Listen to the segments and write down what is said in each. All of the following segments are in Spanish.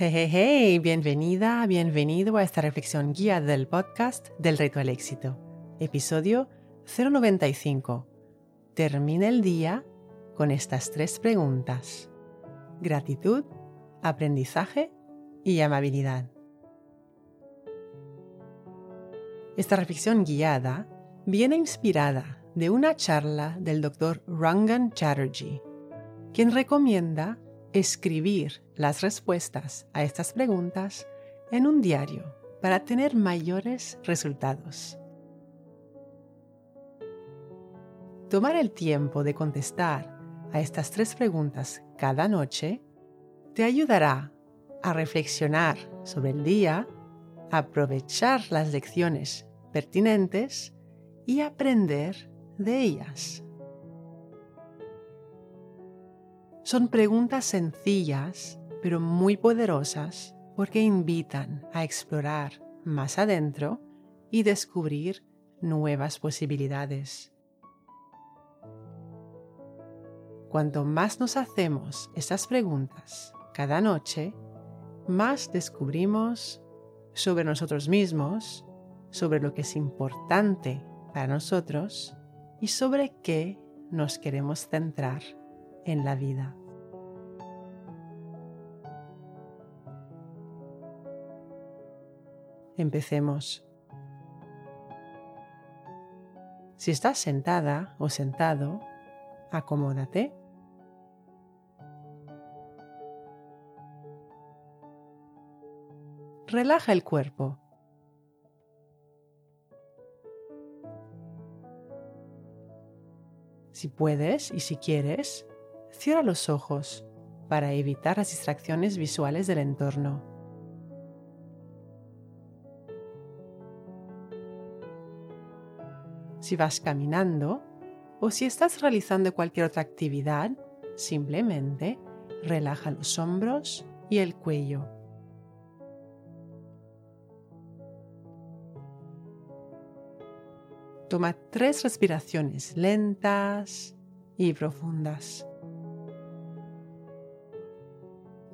Hey, hey, hey, bienvenida, bienvenido a esta reflexión guía del podcast del reto al éxito. Episodio 095. Termina el día con estas tres preguntas. Gratitud, aprendizaje y amabilidad. Esta reflexión guiada viene inspirada de una charla del Dr. Rangan Chatterjee, quien recomienda escribir las respuestas a estas preguntas en un diario para tener mayores resultados. Tomar el tiempo de contestar a estas tres preguntas cada noche te ayudará a reflexionar sobre el día, aprovechar las lecciones pertinentes y aprender de ellas. Son preguntas sencillas, pero muy poderosas porque invitan a explorar más adentro y descubrir nuevas posibilidades. Cuanto más nos hacemos estas preguntas cada noche, más descubrimos sobre nosotros mismos, sobre lo que es importante para nosotros y sobre qué nos queremos centrar en la vida. Empecemos. Si estás sentada o sentado, acomódate. Relaja el cuerpo. Si puedes y si quieres, cierra los ojos para evitar las distracciones visuales del entorno. si vas caminando o si estás realizando cualquier otra actividad, simplemente relaja los hombros y el cuello. Toma tres respiraciones lentas y profundas.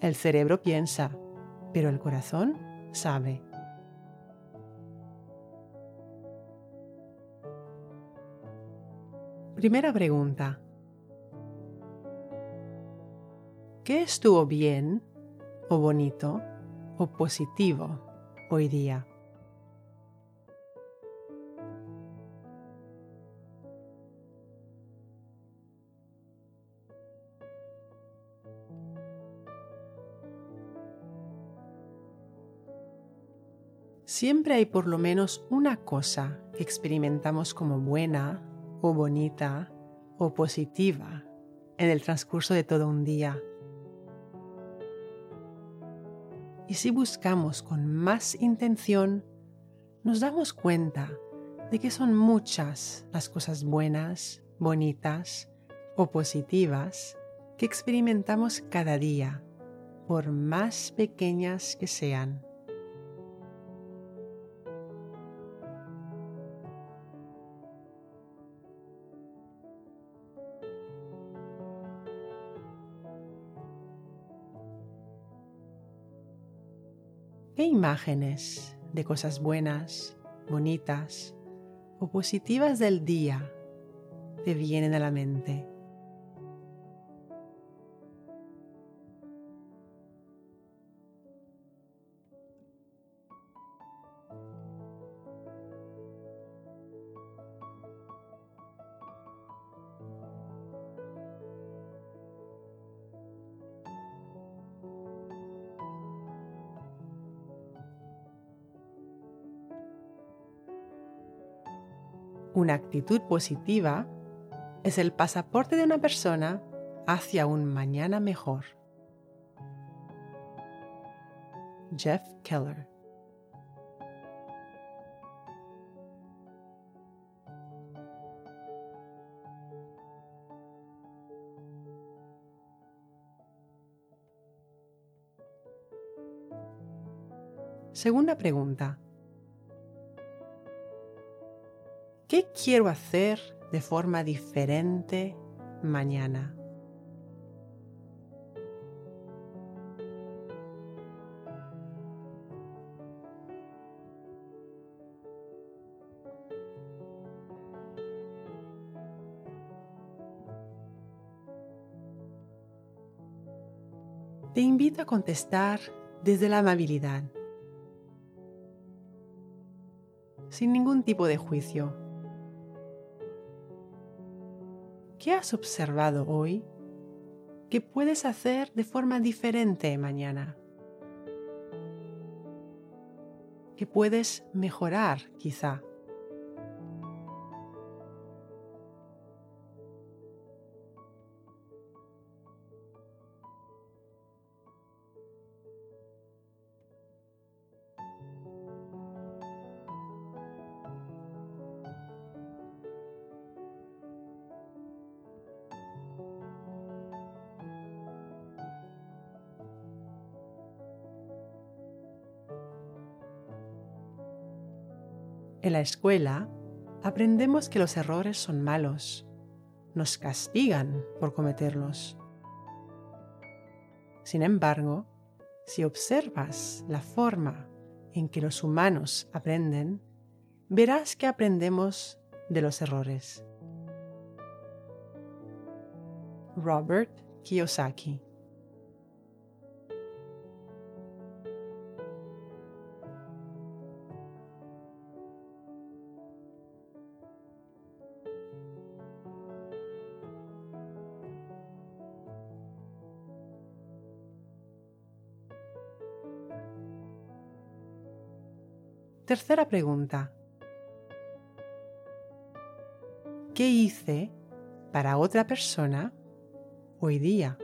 El cerebro piensa, pero el corazón sabe. Primera pregunta. ¿Qué estuvo bien o bonito o positivo hoy día? Siempre hay por lo menos una cosa que experimentamos como buena o bonita o positiva en el transcurso de todo un día. Y si buscamos con más intención, nos damos cuenta de que son muchas las cosas buenas, bonitas o positivas que experimentamos cada día, por más pequeñas que sean. Imágenes de cosas buenas, bonitas o positivas del día te vienen a la mente? Una actitud positiva es el pasaporte de una persona hacia un mañana mejor. Jeff Keller. Segunda pregunta. ¿Qué quiero hacer de forma diferente mañana? Te invito a contestar desde la amabilidad, sin ningún tipo de juicio. ¿Qué has observado hoy que puedes hacer de forma diferente mañana? Que puedes mejorar quizá. En la escuela aprendemos que los errores son malos, nos castigan por cometerlos. Sin embargo, si observas la forma en que los humanos aprenden, verás que aprendemos de los errores. Robert Kiyosaki Tercera pregunta. ¿Qué hice para otra persona hoy día?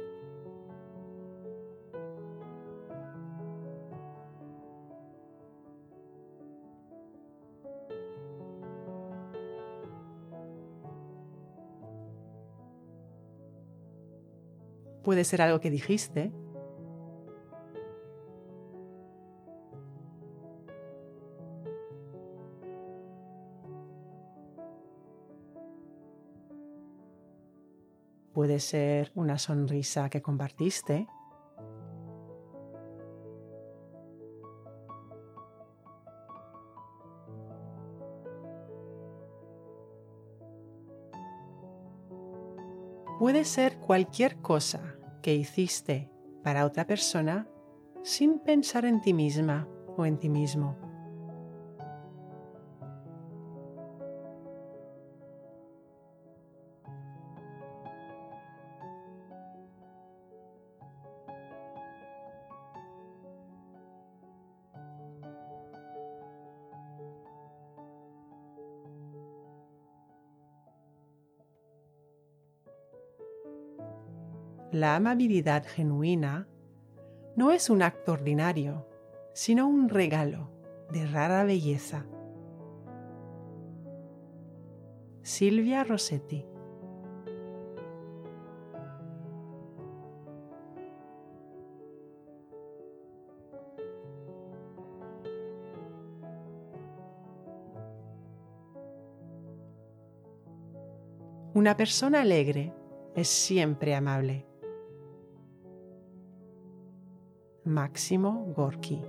Puede ser algo que dijiste Puede ser una sonrisa que compartiste. Puede ser cualquier cosa que hiciste para otra persona sin pensar en ti misma o en ti mismo. La amabilidad genuina no es un acto ordinario, sino un regalo de rara belleza. Silvia Rossetti Una persona alegre es siempre amable. Máximo Gorky.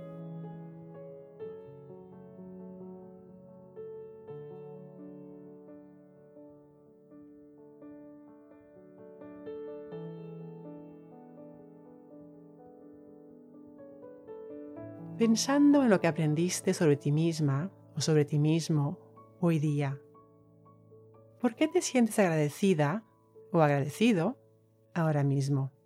Pensando en lo que aprendiste sobre ti misma o sobre ti mismo hoy día, ¿por qué te sientes agradecida o agradecido ahora mismo?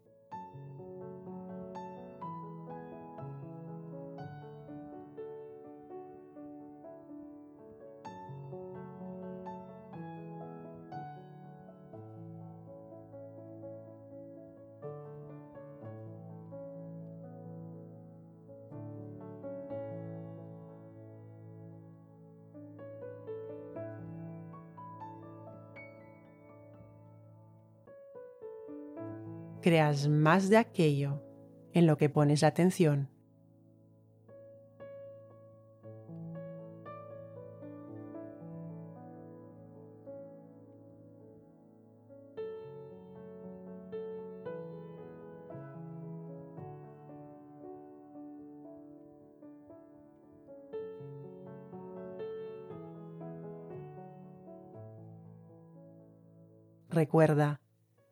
Creas más de aquello en lo que pones la atención. Recuerda,